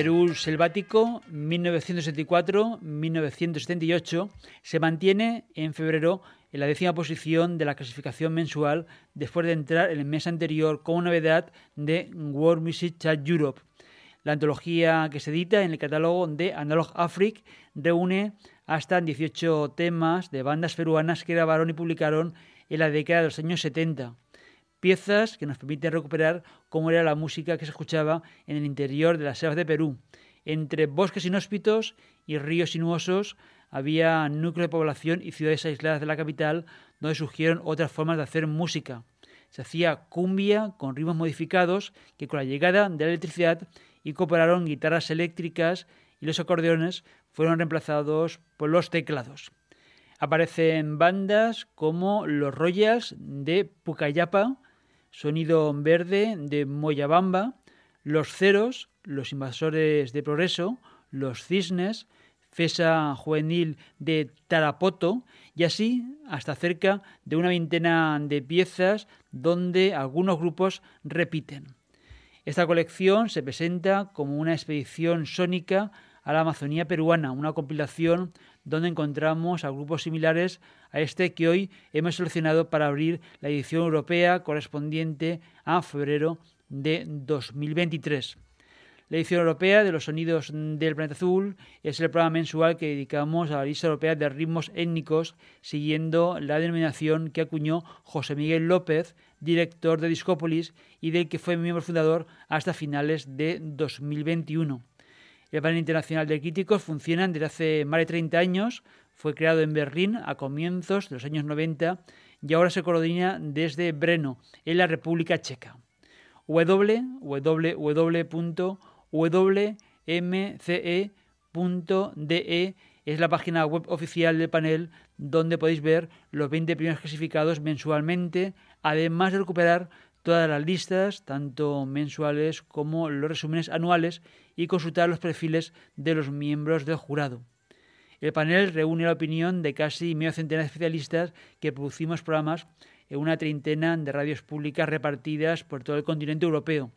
Perú selvático 1974-1978 se mantiene en febrero en la décima posición de la clasificación mensual después de entrar en el mes anterior como novedad de World Music Chart Europe. La antología que se edita en el catálogo de Analog Afric reúne hasta 18 temas de bandas peruanas que grabaron y publicaron en la década de los años 70 piezas que nos permiten recuperar cómo era la música que se escuchaba en el interior de las selvas de Perú. Entre bosques inhóspitos y ríos sinuosos había núcleos de población y ciudades aisladas de la capital donde surgieron otras formas de hacer música. Se hacía cumbia con ritmos modificados que con la llegada de la electricidad incorporaron guitarras eléctricas y los acordeones fueron reemplazados por los teclados. Aparecen bandas como los Royals de Pucallapa, Sonido Verde de Moyabamba, Los Ceros, Los Invasores de Progreso, Los Cisnes, Fesa Juvenil de Tarapoto y así hasta cerca de una veintena de piezas donde algunos grupos repiten. Esta colección se presenta como una expedición sónica a la Amazonía peruana, una compilación donde encontramos a grupos similares a este que hoy hemos seleccionado para abrir la edición europea correspondiente a febrero de 2023. La edición europea de los sonidos del planeta azul es el programa mensual que dedicamos a la lista europea de ritmos étnicos, siguiendo la denominación que acuñó José Miguel López, director de Discópolis y del que fue miembro fundador hasta finales de 2021. El panel internacional de críticos funciona desde hace más de 30 años, fue creado en Berlín a comienzos de los años 90 y ahora se coordina desde Breno, en la República Checa. www.wmce.de es la página web oficial del panel donde podéis ver los 20 primeros clasificados mensualmente, además de recuperar todas las listas, tanto mensuales como los resúmenes anuales, y consultar los perfiles de los miembros del jurado. El panel reúne la opinión de casi medio centenar de especialistas que producimos programas en una treintena de radios públicas repartidas por todo el continente europeo.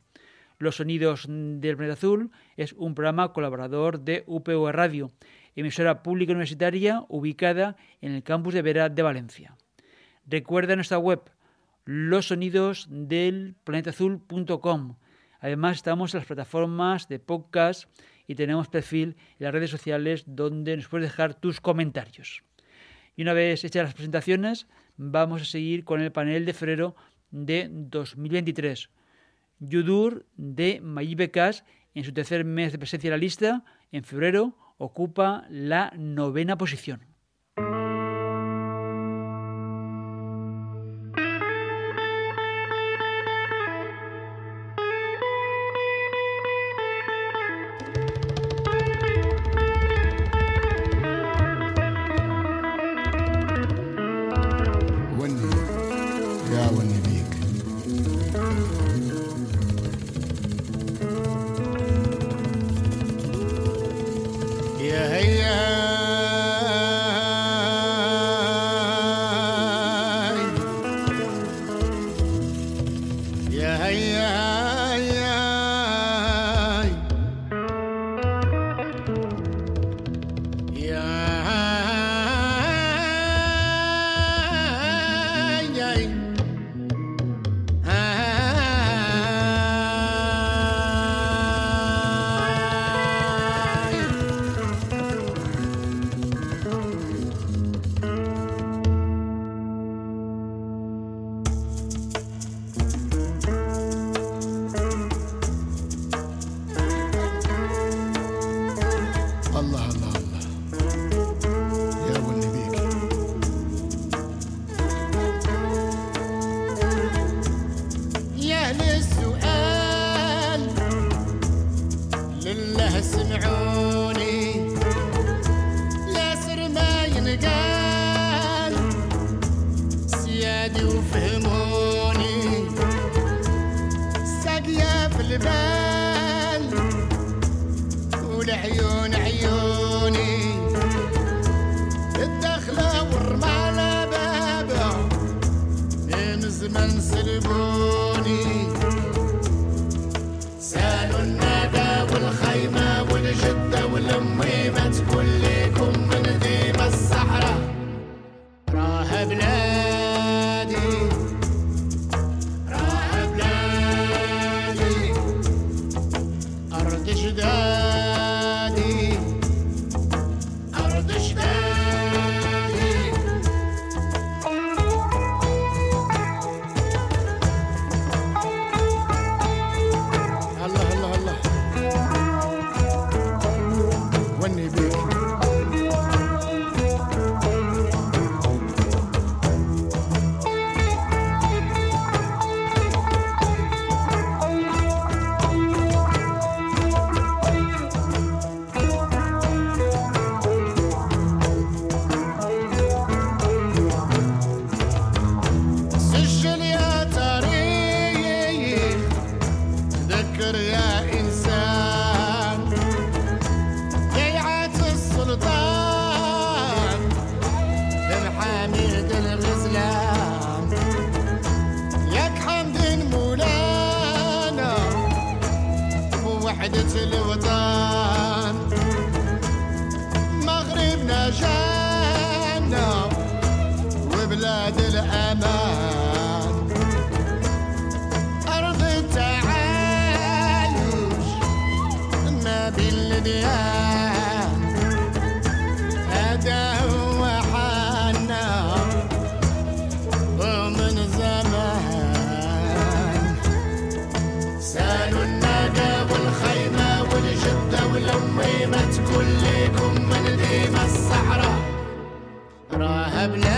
Los Sonidos del Planeta Azul es un programa colaborador de UPV Radio, emisora pública universitaria ubicada en el campus de Vera de Valencia. Recuerda nuestra web los sonidos del planetazul.com. Además estamos en las plataformas de podcast y tenemos perfil en las redes sociales donde nos puedes dejar tus comentarios. Y una vez hechas las presentaciones, vamos a seguir con el panel de febrero de 2023. Yudur de Mayibecas, en su tercer mes de presencia en la lista, en febrero, ocupa la novena posición. I've never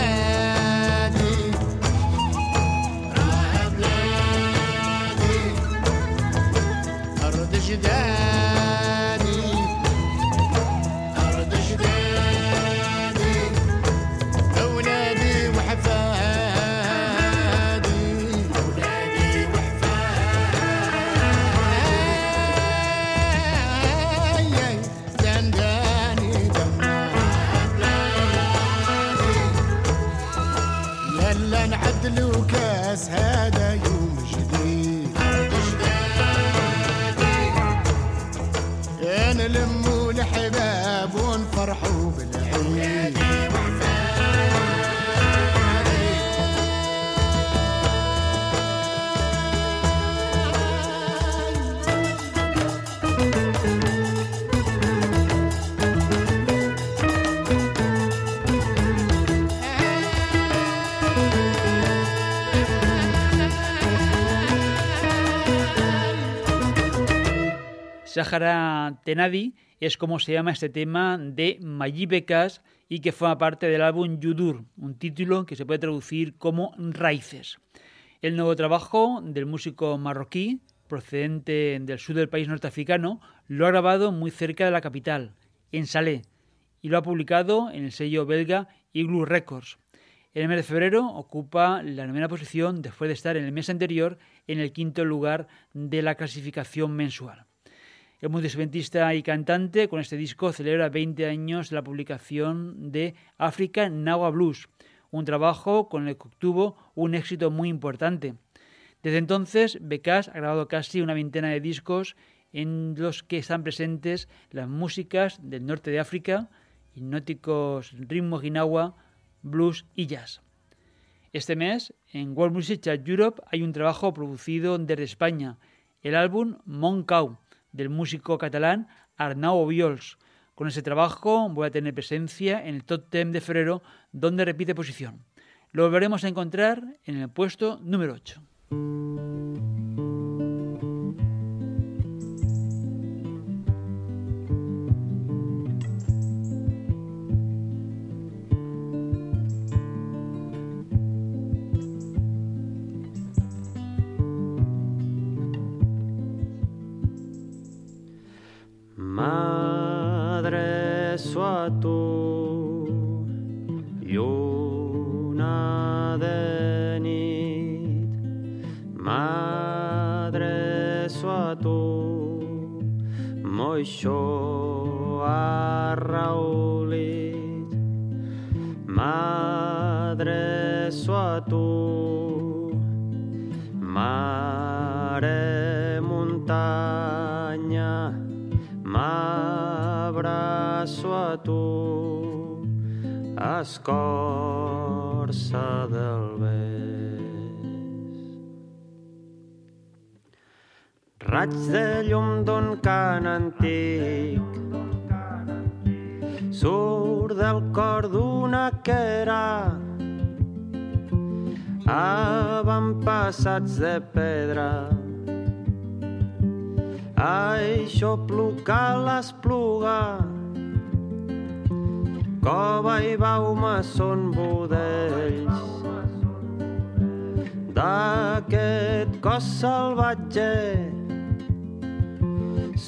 Sahara Tenadi es como se llama este tema de Mayí Becas y que forma parte del álbum Yudur, un título que se puede traducir como Raíces. El nuevo trabajo del músico marroquí, procedente del sur del país norteafricano, lo ha grabado muy cerca de la capital, en Salé, y lo ha publicado en el sello belga Igloo Records. El mes de febrero ocupa la novena posición después de estar en el mes anterior en el quinto lugar de la clasificación mensual. El multiinstrumentista y cantante con este disco celebra 20 años de la publicación de Africa Nawa Blues, un trabajo con el que obtuvo un éxito muy importante. Desde entonces, Becas ha grabado casi una veintena de discos en los que están presentes las músicas del norte de África, hipnóticos ritmos guinagua, blues y jazz. Este mes, en World Music Chat Europe hay un trabajo producido desde España, el álbum Moncau, del músico catalán Arnau Obiols. Con ese trabajo voy a tener presencia en el top 10 de febrero, donde repite posición. Lo volveremos a encontrar en el puesto número 8. això ha raulit. m'adreço a tu mare muntanya m'abraço a tu escorça del vent Raig de llum d'un cant antic. Surt del cor d'una quera. Avantpassats de pedra. Això pluca l'espluga. Cova i bauma són budells. D'aquest cos salvatge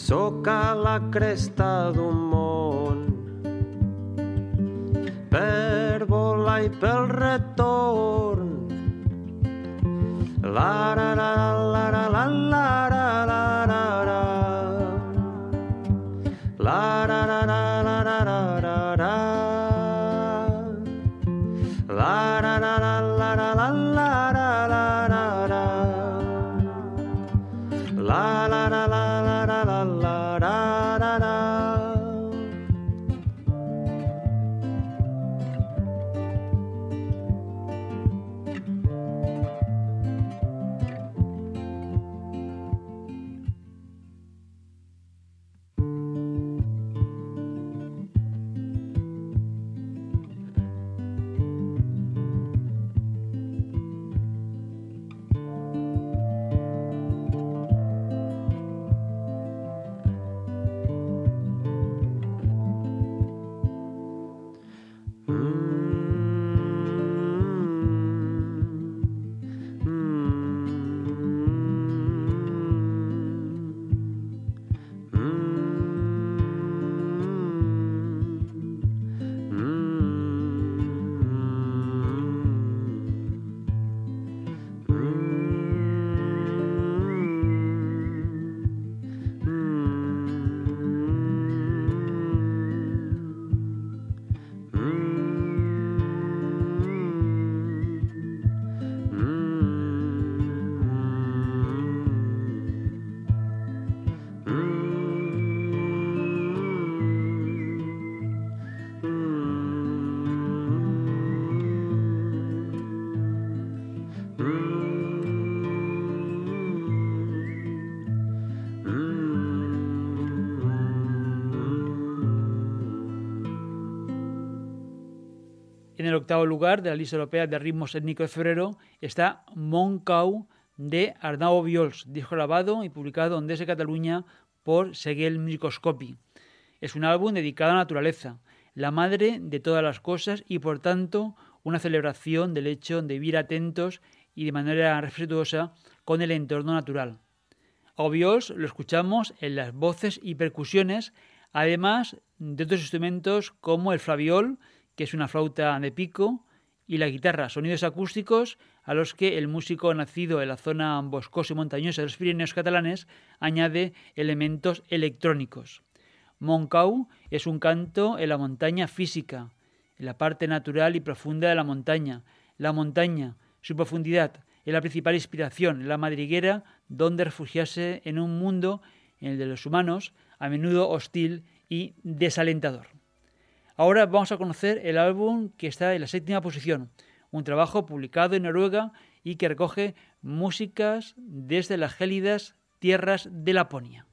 soc a la cresta d'un món per volar i pel retorn. La, la, la, la, la, la, la, la. En el octavo lugar de la lista europea de ritmos étnicos de febrero está Moncau de Arnau Viols, disco grabado y publicado en Desde Cataluña por Seguel Microscopy. Es un álbum dedicado a la naturaleza, la madre de todas las cosas y por tanto una celebración del hecho de vivir atentos y de manera respetuosa con el entorno natural. A Obiols lo escuchamos en las voces y percusiones, además de otros instrumentos como el flaviol, que es una flauta de pico, y la guitarra, sonidos acústicos a los que el músico nacido en la zona boscosa y montañosa de los Pirineos catalanes añade elementos electrónicos. Moncau es un canto en la montaña física, en la parte natural y profunda de la montaña. La montaña, su profundidad, es la principal inspiración, la madriguera donde refugiarse en un mundo, en el de los humanos, a menudo hostil y desalentador. Ahora vamos a conocer el álbum que está en la séptima posición, un trabajo publicado en Noruega y que recoge músicas desde las gélidas tierras de Laponia.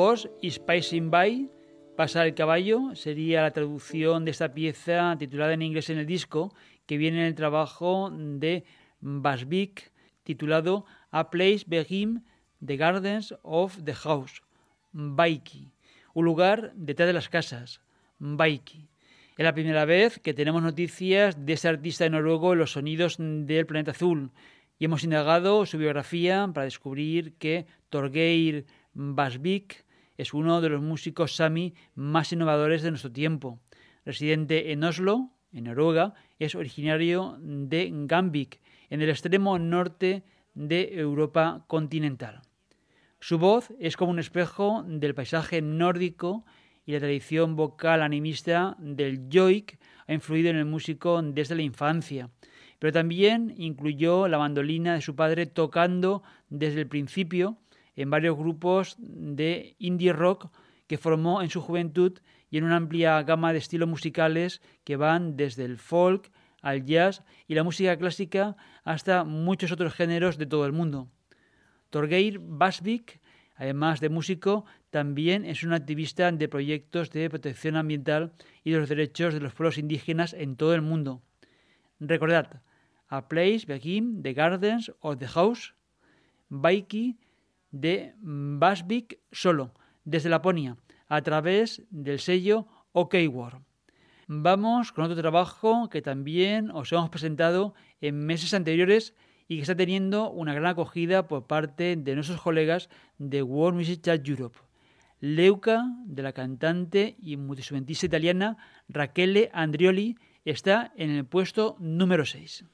Horse is Passing By, Pasa el caballo, sería la traducción de esta pieza titulada en inglés en el disco, que viene en el trabajo de Basvik, titulado A Place Begin the Gardens of the House, Baiki, un lugar detrás de las casas, Baiki. Es la primera vez que tenemos noticias de este artista de noruego en los sonidos del planeta azul y hemos indagado su biografía para descubrir que Torgeir Basvik es uno de los músicos sami más innovadores de nuestro tiempo. Residente en Oslo, en Noruega, es originario de Gambik, en el extremo norte de Europa continental. Su voz es como un espejo del paisaje nórdico y la tradición vocal animista del joik ha influido en el músico desde la infancia, pero también incluyó la mandolina de su padre tocando desde el principio en varios grupos de indie rock que formó en su juventud y en una amplia gama de estilos musicales que van desde el folk al jazz y la música clásica hasta muchos otros géneros de todo el mundo. Torgeir Basvik Además de músico, también es un activista de proyectos de protección ambiental y de los derechos de los pueblos indígenas en todo el mundo. Recordad, A Place Begin the Gardens of the House, Baiki de Basvik solo, desde Laponia, a través del sello OK World. Vamos con otro trabajo que también os hemos presentado en meses anteriores y que está teniendo una gran acogida por parte de nuestros colegas de World Music Chat Europe. Leuca, de la cantante y multiinstrumentista italiana Rachele Andrioli, está en el puesto número 6.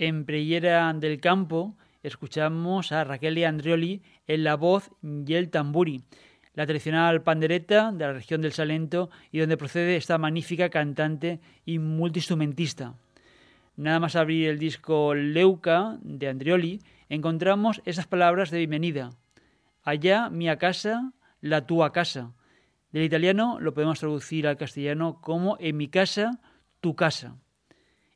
En Preyera del Campo escuchamos a Raquel Andrioli en la voz y el tamburi. la tradicional pandereta de la región del Salento y donde procede esta magnífica cantante y multiinstrumentista. Nada más abrir el disco Leuca de Andrioli, encontramos esas palabras de bienvenida. Allá mi casa, la tua casa. Del italiano lo podemos traducir al castellano como en mi casa, tu casa.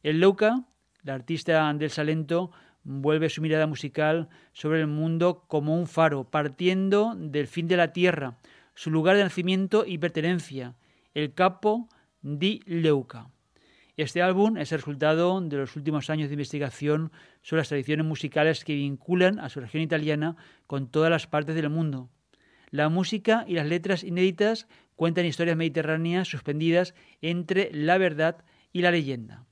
El Leuca, la artista del Salento, vuelve su mirada musical sobre el mundo como un faro, partiendo del fin de la tierra, su lugar de nacimiento y pertenencia, el capo di Leuca. Este álbum es el resultado de los últimos años de investigación sobre las tradiciones musicales que vinculan a su región italiana con todas las partes del mundo. La música y las letras inéditas cuentan historias mediterráneas suspendidas entre la verdad y la leyenda.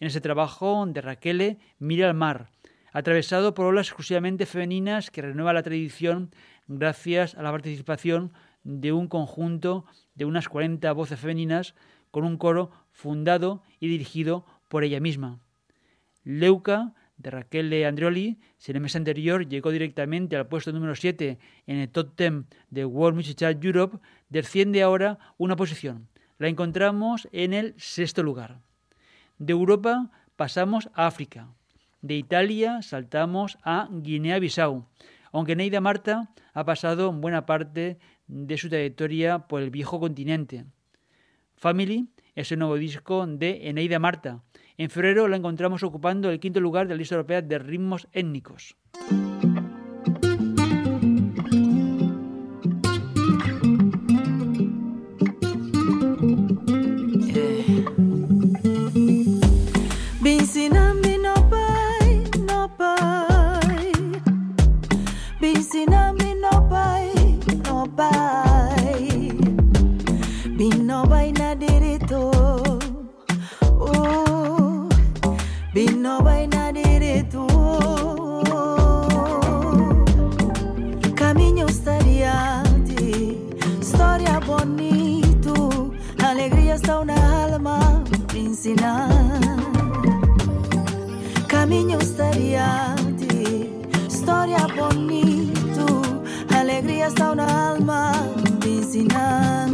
En ese trabajo de Raquel mira al mar, atravesado por olas exclusivamente femeninas que renueva la tradición gracias a la participación de un conjunto de unas 40 voces femeninas con un coro fundado y dirigido por ella misma. Leuca, de Raquel Andrioli, si en el mes anterior llegó directamente al puesto número 7 en el top 10 de World Music Chart Europe, desciende ahora una posición. La encontramos en el sexto lugar. De Europa pasamos a África. De Italia saltamos a Guinea-Bissau, aunque Neida Marta ha pasado buena parte de su trayectoria por el viejo continente. Family es el nuevo disco de Eneida Marta. En febrero la encontramos ocupando el quinto lugar de la lista europea de ritmos étnicos. Binsi nambi no buy, no buy. Binsi nambi no buy. Bin no na dirito. Oh, bin no buy na dirito. Caminho stariati, storia bonito, alegria sta una alma, Binsi nambi. minha austeridade. História bonito, alegria está na alma, vizinhança.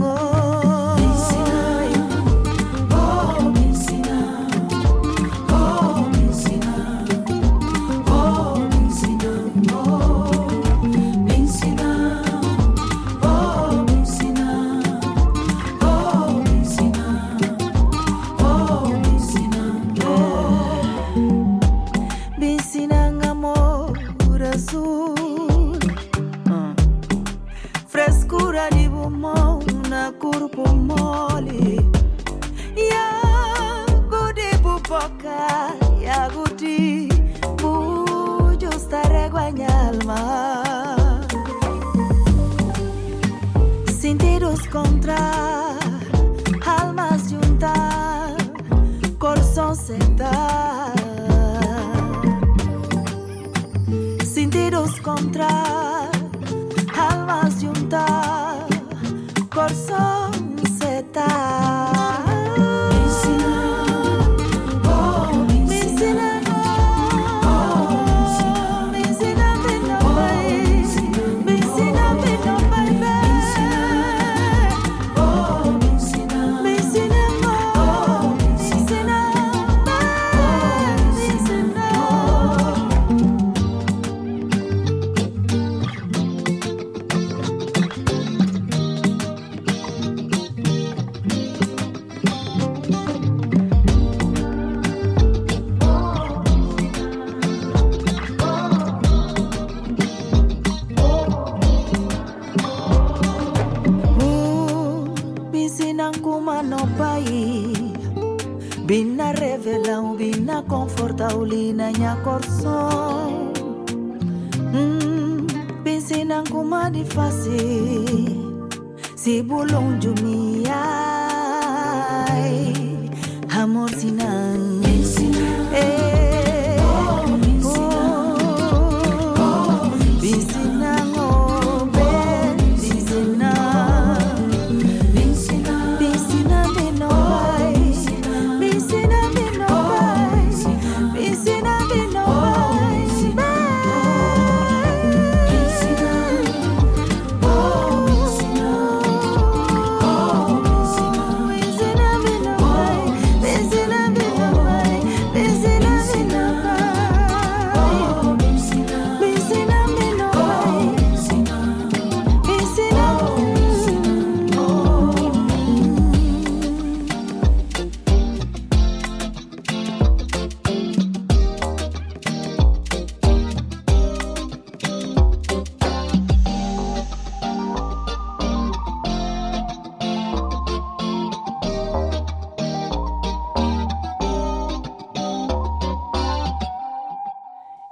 longe de mim.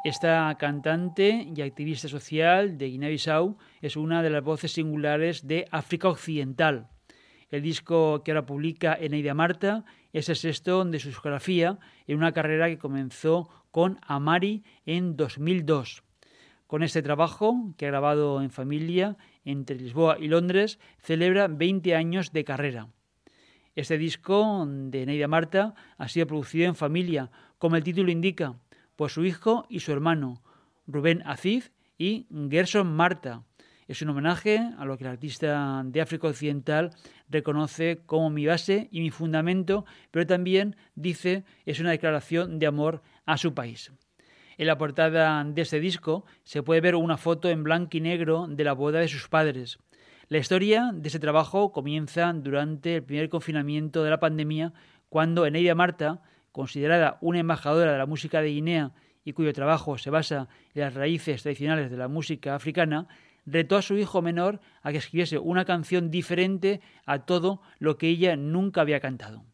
Esta cantante y activista social de Guinea-Bissau es una de las voces singulares de África Occidental. El disco que ahora publica Eneida Marta es el sexto de su discografía en una carrera que comenzó con Amari en 2002. Con este trabajo, que ha grabado en familia entre Lisboa y Londres, celebra 20 años de carrera. Este disco de Neida Marta ha sido producido en familia, como el título indica, por su hijo y su hermano, Rubén Aziz y Gerson Marta. Es un homenaje a lo que el artista de África Occidental reconoce como mi base y mi fundamento, pero también dice es una declaración de amor a su país. En la portada de este disco se puede ver una foto en blanco y negro de la boda de sus padres. La historia de ese trabajo comienza durante el primer confinamiento de la pandemia, cuando Eneida Marta, considerada una embajadora de la música de Guinea y cuyo trabajo se basa en las raíces tradicionales de la música africana, retó a su hijo menor a que escribiese una canción diferente a todo lo que ella nunca había cantado.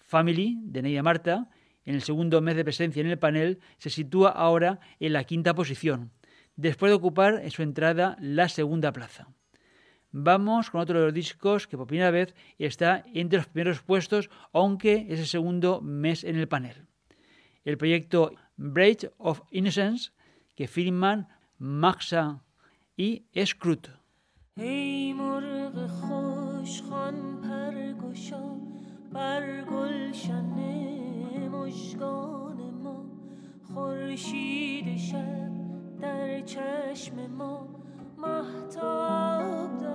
Family, de Neida Marta, en el segundo mes de presencia en el panel, se sitúa ahora en la quinta posición, después de ocupar en su entrada la segunda plaza. Vamos con otro de los discos que por primera vez está entre los primeros puestos, aunque es el segundo mes en el panel. El proyecto Braid of Innocence, que firman Maxa y Scrut. ای مرغ خوشخوان پرگشا بر گلشن مژگان ما خورشید شب در چشم ما mahtabdır.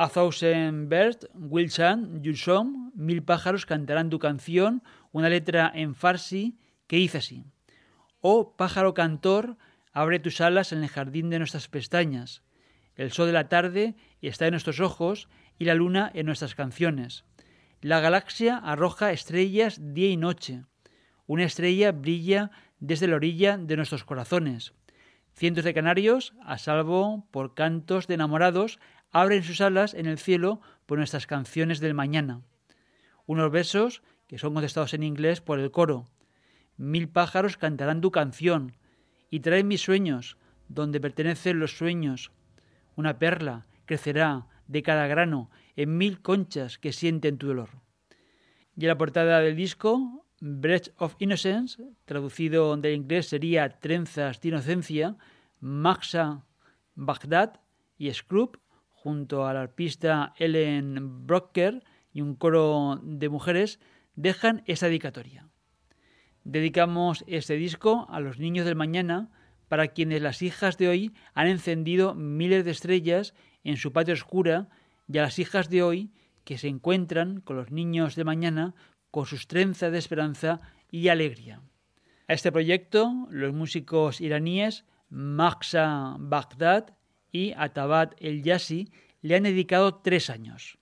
A Thousand Birds Will Song, Mil pájaros cantarán tu canción, una letra en farsi que dice así. Oh pájaro cantor, abre tus alas en el jardín de nuestras pestañas. El sol de la tarde está en nuestros ojos y la luna en nuestras canciones. La galaxia arroja estrellas día y noche. Una estrella brilla desde la orilla de nuestros corazones. Cientos de canarios, a salvo por cantos de enamorados, abren sus alas en el cielo por nuestras canciones del mañana. Unos versos que son contestados en inglés por el coro. Mil pájaros cantarán tu canción y traen mis sueños, donde pertenecen los sueños. Una perla crecerá de cada grano en mil conchas que sienten tu dolor. Y en la portada del disco, Breath of Innocence, traducido del inglés sería Trenzas de Inocencia, Maxa Baghdad y Scrub, junto a la arpista Ellen Brocker y un coro de mujeres, dejan esta dedicatoria. Dedicamos este disco a los niños del mañana, para quienes las hijas de hoy han encendido miles de estrellas en su patio oscura, y a las hijas de hoy que se encuentran con los niños de mañana con sus trenzas de esperanza y alegría. A este proyecto, los músicos iraníes Maxa Baghdad y Atabat El Yassi le han dedicado tres años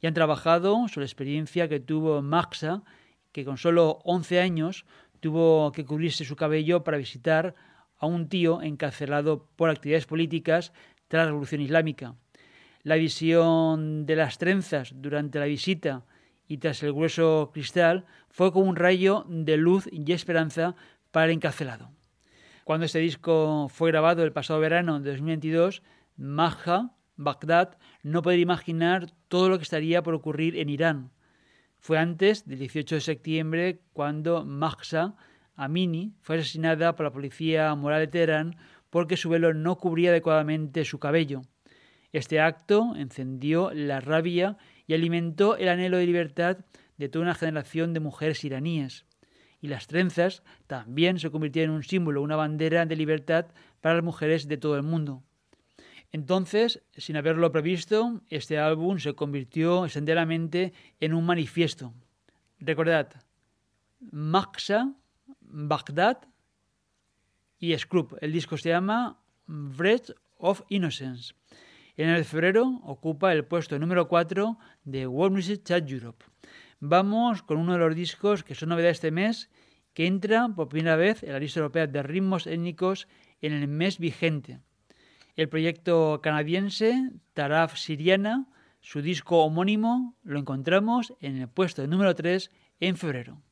y han trabajado sobre la experiencia que tuvo Maxa, que con solo 11 años tuvo que cubrirse su cabello para visitar a un tío encarcelado por actividades políticas tras la Revolución Islámica. La visión de las trenzas durante la visita y tras el grueso cristal fue como un rayo de luz y esperanza para el encarcelado. Cuando este disco fue grabado el pasado verano de 2022, Maja, Bagdad, no podía imaginar todo lo que estaría por ocurrir en Irán. Fue antes del 18 de septiembre cuando Mahsa Amini fue asesinada por la policía moral de Teherán porque su velo no cubría adecuadamente su cabello. Este acto encendió la rabia y alimentó el anhelo de libertad de toda una generación de mujeres iraníes. Y las trenzas también se convirtieron en un símbolo, una bandera de libertad para las mujeres de todo el mundo. Entonces, sin haberlo previsto, este álbum se convirtió enteramente en un manifiesto. Recordad, Maxa, Bagdad y Scrub. El disco se llama Breath of Innocence. En el febrero ocupa el puesto número 4 de World Music Chat Europe. Vamos con uno de los discos que son novedad este mes, que entra por primera vez en la lista europea de ritmos étnicos en el mes vigente. El proyecto canadiense Taraf Siriana, su disco homónimo, lo encontramos en el puesto número 3 en febrero.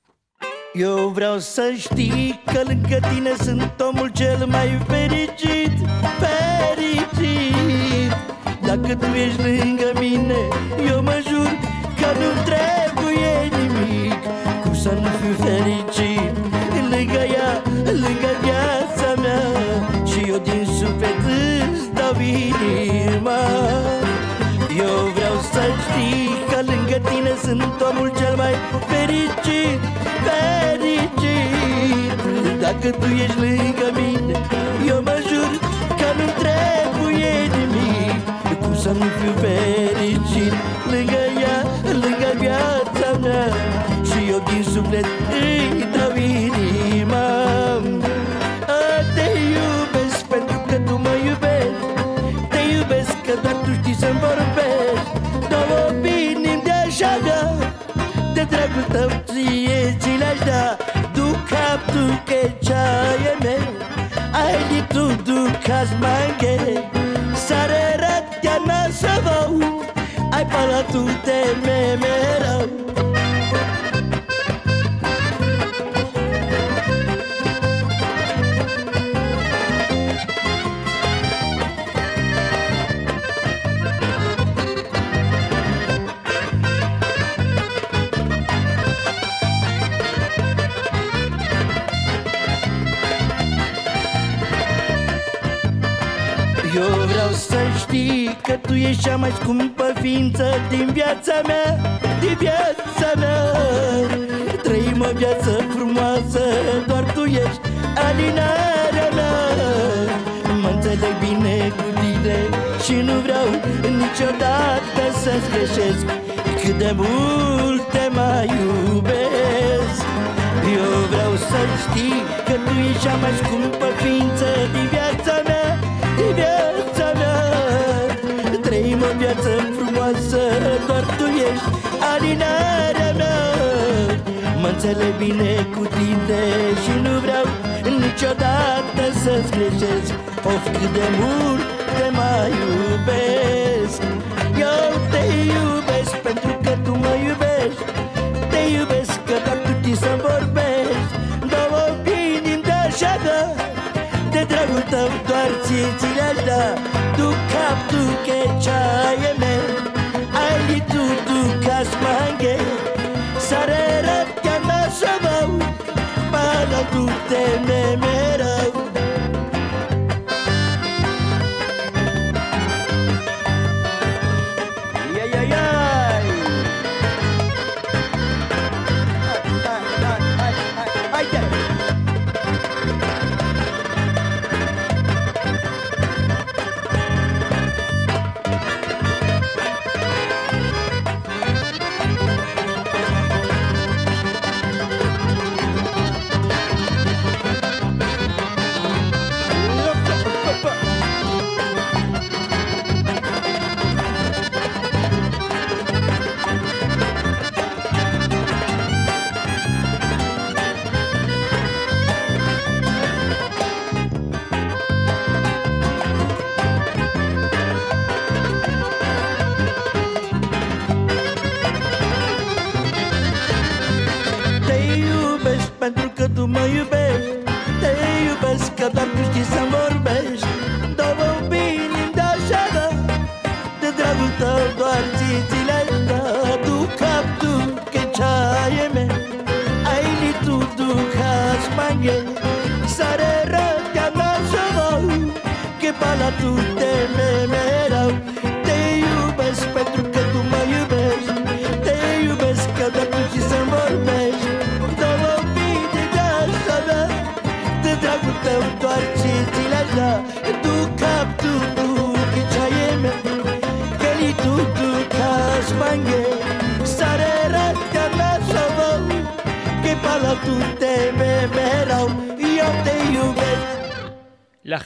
Eu vreau să știi că lângă tine sunt omul cel mai fericit, fericit Dacă tu ești lângă mine, eu mă jur că nu trebuie omul cel mai fericit, fericit. Dacă tu ești lângă mine, eu mă jur că nu trebuie nimic. Cum să nu fiu fericit lângă ea, lângă viața mea? Și eu din suflet îi dau inima Te iubesc pentru că tu mă iubești. Te iubesc că doar tu știi să-mi vorbești. Două opinii de așa I follow to the memory. Ești cea mai scumpă ființă din viața mea, din viața mea. Trăim o viață frumoasă, doar tu ești alinarea mea. Mă înțeleg bine cu tine tine Și nu vreau niciodată să-ți greșesc. Cât de mult te mai iubesc. Eu vreau să știi că tu ești cea mai scumpă ființă din viața mea Din viața mea Trăim o viață frumoasă Doar tu ești alinarea mea. Mă înțeleg bine cu tine și nu vreau niciodată să-ți greșesc. Of, cât de mult te mai iubesc. Eu te iubesc pentru că tu mă iubești. Te iubesc că doar tu știi să vorbești. Două opinii de așa da De dragul tău doar ție ți le-aș da tuke chaye me ali tu tutu kasmange sarere kana sabau pala tu te me merau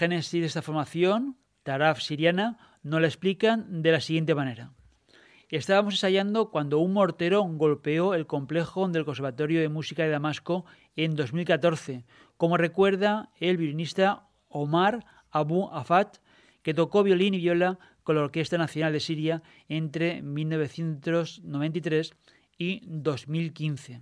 génesis de esta formación, Taraf siriana, nos la explican de la siguiente manera. Estábamos ensayando cuando un mortero golpeó el complejo del Conservatorio de Música de Damasco en 2014, como recuerda el violinista Omar Abu Afat, que tocó violín y viola con la Orquesta Nacional de Siria entre 1993 y 2015.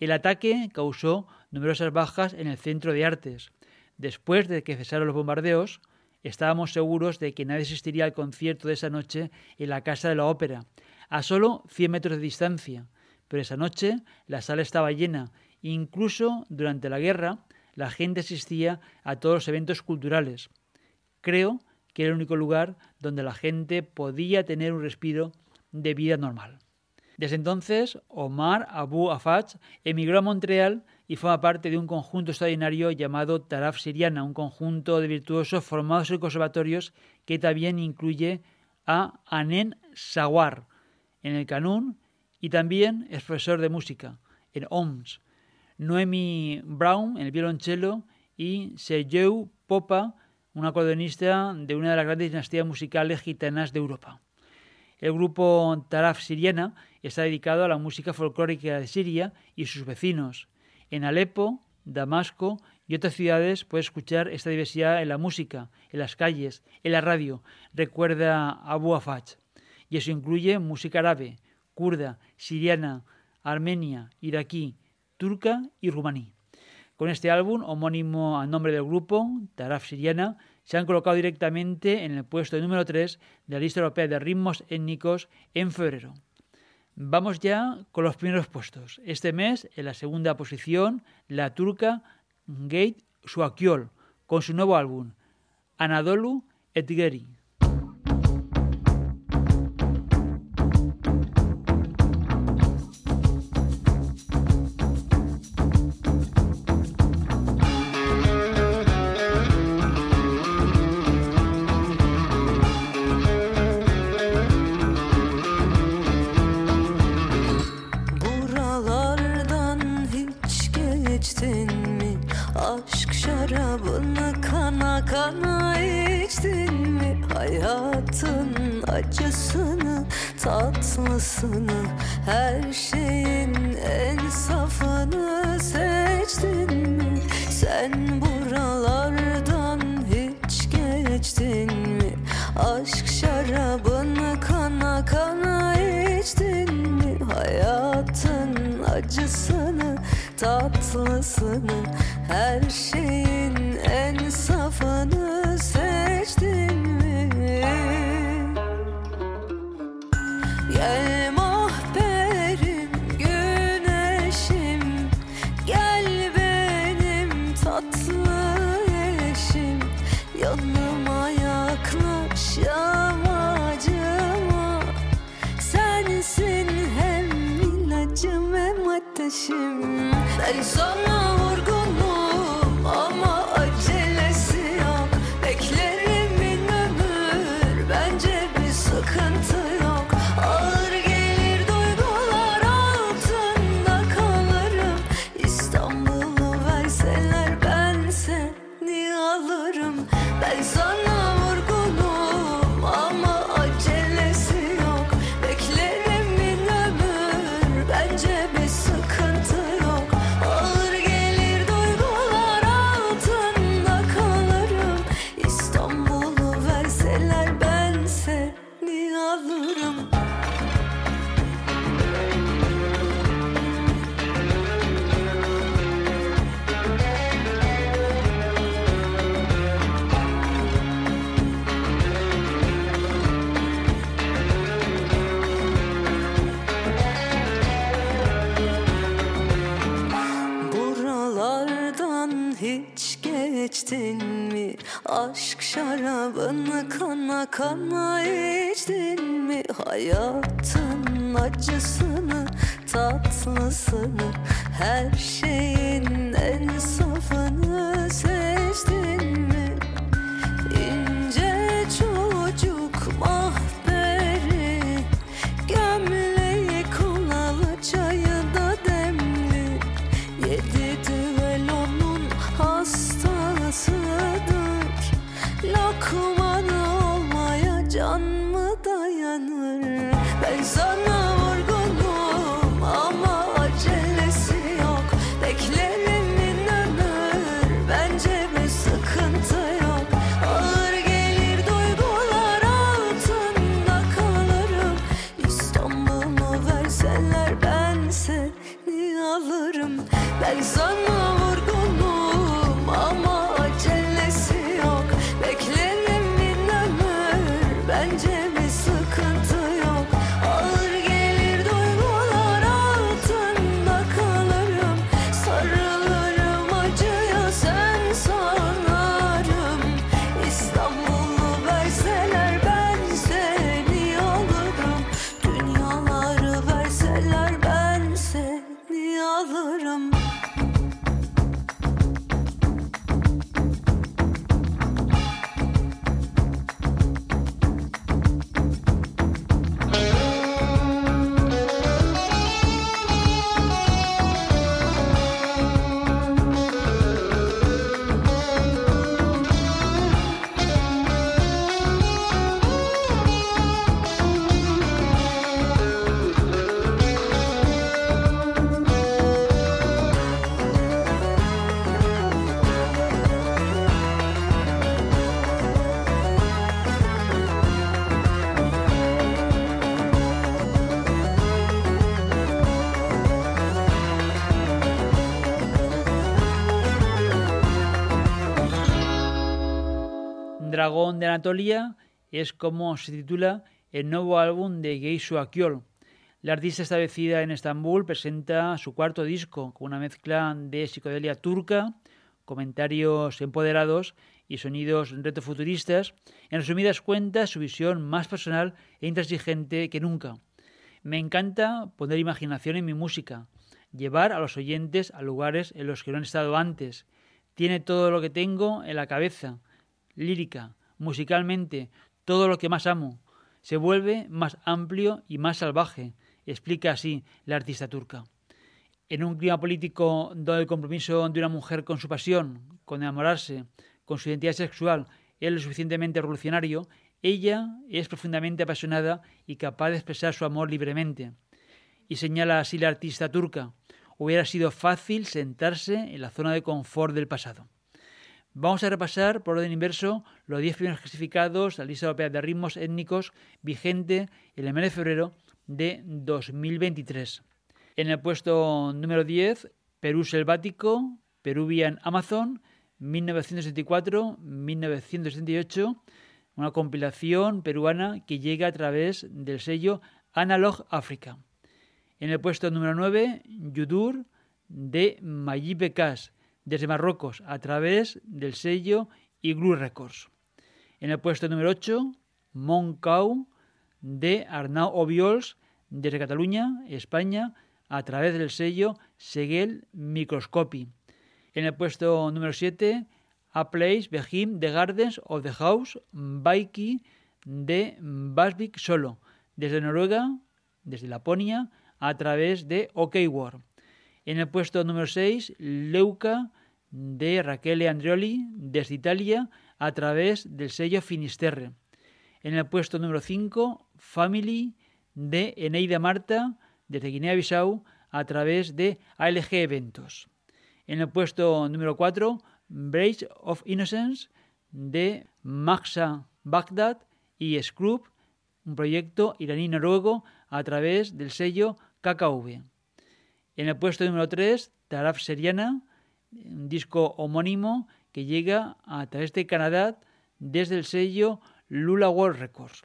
El ataque causó numerosas bajas en el Centro de Artes. Después de que cesaron los bombardeos, estábamos seguros de que nadie asistiría al concierto de esa noche en la Casa de la Ópera, a solo 100 metros de distancia. Pero esa noche la sala estaba llena. Incluso durante la guerra, la gente asistía a todos los eventos culturales. Creo que era el único lugar donde la gente podía tener un respiro de vida normal. Desde entonces, Omar Abu Afaj emigró a Montreal y forma parte de un conjunto extraordinario llamado Taraf Siriana, un conjunto de virtuosos formados en conservatorios que también incluye a Anen Sawar en el canún y también es profesor de música en OMS, Noemi Brown en el violonchelo y Sergio Popa, un acordeonista de una de las grandes dinastías musicales gitanas de Europa. El grupo Taraf Siriana está dedicado a la música folclórica de Siria y sus vecinos. En Alepo, Damasco y otras ciudades puede escuchar esta diversidad en la música, en las calles, en la radio, recuerda Abu Afaj. Y eso incluye música árabe, kurda, siriana, armenia, iraquí, turca y rumaní. Con este álbum, homónimo al nombre del grupo, Taraf Siriana, se han colocado directamente en el puesto número 3 de la lista europea de ritmos étnicos en febrero. Vamos ya con los primeros puestos. Este mes, en la segunda posición, la turca Gate Suakyol, con su nuevo álbum, Anadolu Etgeri. Acısını, tatlısını Her şeyin en safını seçtin mi? Sen buralardan hiç geçtin mi? Aşk şarabını kana kana içtin mi? Hayatın acısını, tatlısını Her şeyin ilacım hem ateşim Ben sana vurgunum ama kana içtin mi? Hayatın acısını, tatlısını Her şeyin en safını seçtin mi? Dragón de Anatolia es como se titula el nuevo álbum de Geishu Akyol. La artista establecida en Estambul presenta su cuarto disco con una mezcla de psicodelia turca, comentarios empoderados y sonidos retrofuturistas. En resumidas cuentas, su visión más personal e intransigente que nunca. Me encanta poner imaginación en mi música, llevar a los oyentes a lugares en los que no han estado antes. Tiene todo lo que tengo en la cabeza, lírica, musicalmente, todo lo que más amo. Se vuelve más amplio y más salvaje, explica así la artista turca. En un clima político donde el compromiso de una mujer con su pasión, con enamorarse, con su identidad sexual es lo suficientemente revolucionario, Ella es profundamente apasionada y capaz de expresar su amor libremente. Y señala así la artista turca, hubiera sido fácil sentarse en la zona de confort del pasado. Vamos a repasar por orden inverso los 10 primeros clasificados de la lista europea de ritmos étnicos vigente en el mes de febrero de 2023. En el puesto número 10, Perú Selvático, Peruvian Amazon, 1974-1978, una compilación peruana que llega a través del sello Analog Africa. En el puesto número 9, Yudur de Mayib desde Marruecos, a través del sello Igloo Records. En el puesto número 8, Moncau de Arnau Obiols, desde Cataluña, España, a través del sello Seguel Microscopy. En el puesto número 7, A Place Behim The Gardens of the House Baiki de Basvik Solo, desde Noruega, desde Laponia, a través de OK. En el puesto número 6, Leuca de Raquel Andreoli, desde Italia, a través del sello Finisterre. En el puesto número 5, Family de Eneida Marta, desde Guinea-Bissau, a través de ALG Eventos. En el puesto número 4, Bridge of Innocence de Maxa Baghdad y Scrub, un proyecto iraní-noruego a través del sello KKV. En el puesto número 3, Taraf Seriana, disco homónimo que llega a través de Canadá desde el sello Lula World Records.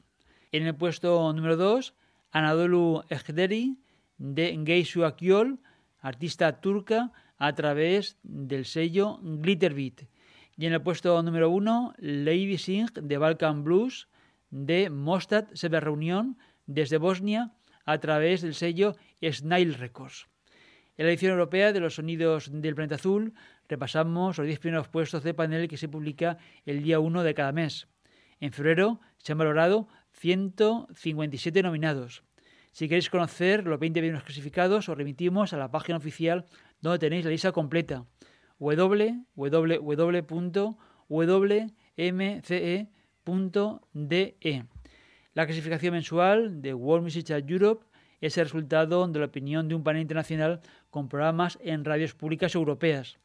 En el puesto número 2, Anadolu Ejderi de Geysu Akyol, artista turca, a través del sello Glitterbeat. Y en el puesto número 1, Lady Singh de Balkan Blues de Mostad Sever Reunión desde Bosnia a través del sello Snail Records. En la edición europea de los sonidos del planeta azul repasamos los 10 primeros puestos de panel que se publica el día 1 de cada mes. En febrero se han valorado 157 nominados. Si queréis conocer los 20 primeros clasificados, os remitimos a la página oficial donde tenéis la lista completa www.wmce.de. La clasificación mensual de World Music Europe es el resultado de la opinión de un panel internacional con programas en radios públicas europeas.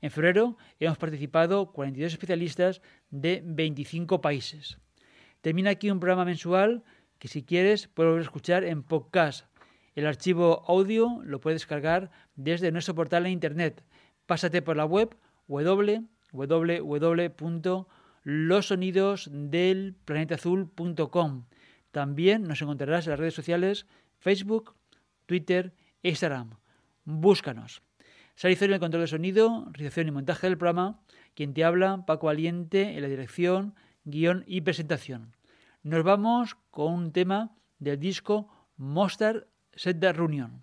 En febrero hemos participado 42 especialistas de 25 países. Termina aquí un programa mensual que si quieres puedes volver a escuchar en podcast. El archivo audio lo puedes descargar desde nuestro portal en internet. Pásate por la web www.losonidosdelplanetaazul.com. También nos encontrarás en las redes sociales Facebook, Twitter Instagram. Búscanos. Salizo en el control de sonido, realización y montaje del programa. Quien te habla, Paco Aliente, en la dirección, guion y presentación. Nos vamos con un tema del disco Monster Set de Reunión.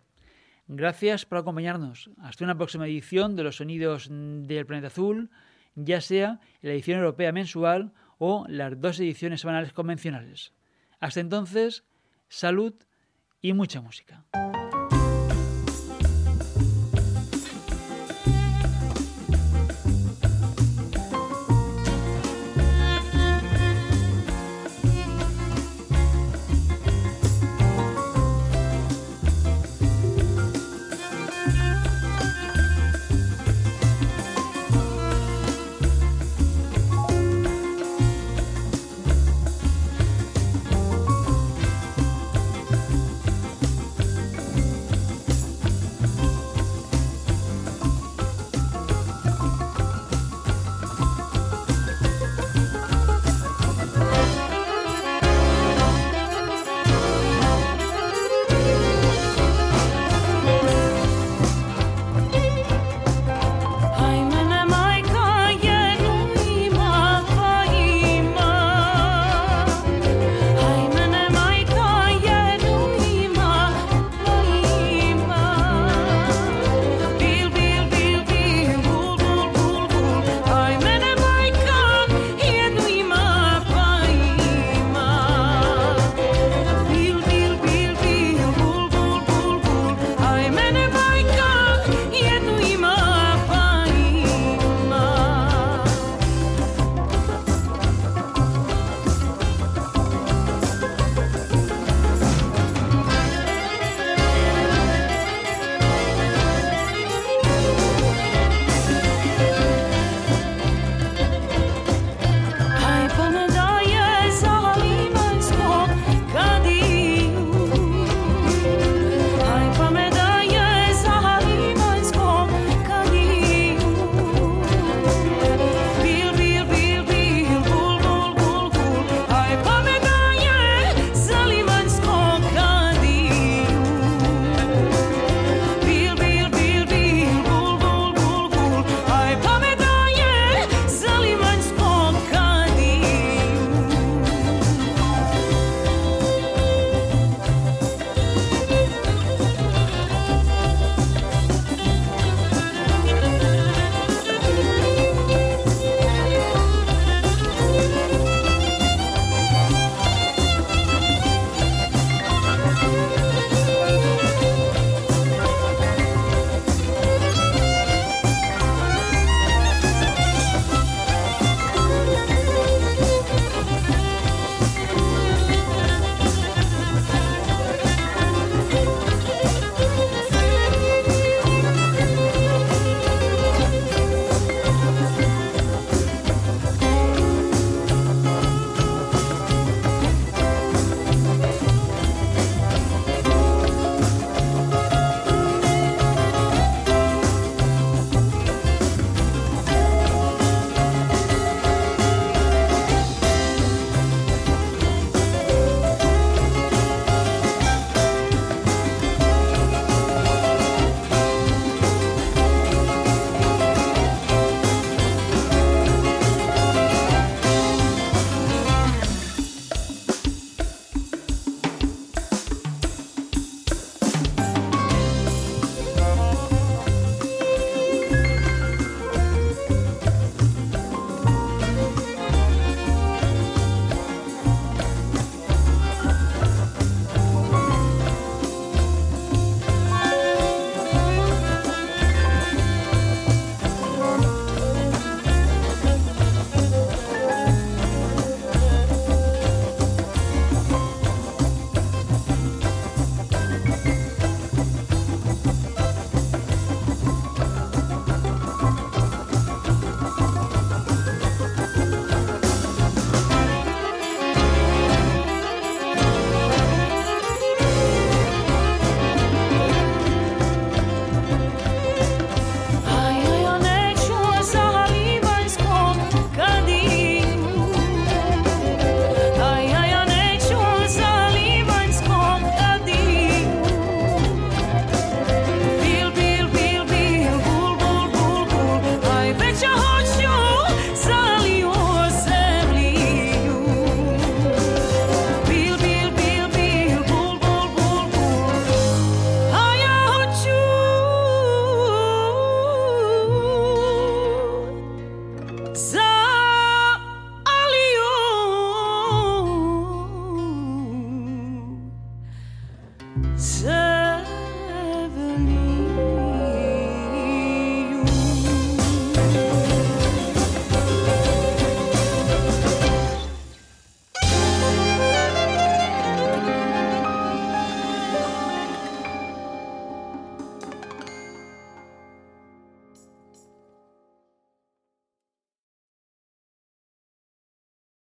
Gracias por acompañarnos. Hasta una próxima edición de los sonidos del planeta azul, ya sea en la edición europea mensual o las dos ediciones semanales convencionales. Hasta entonces, salud y mucha música.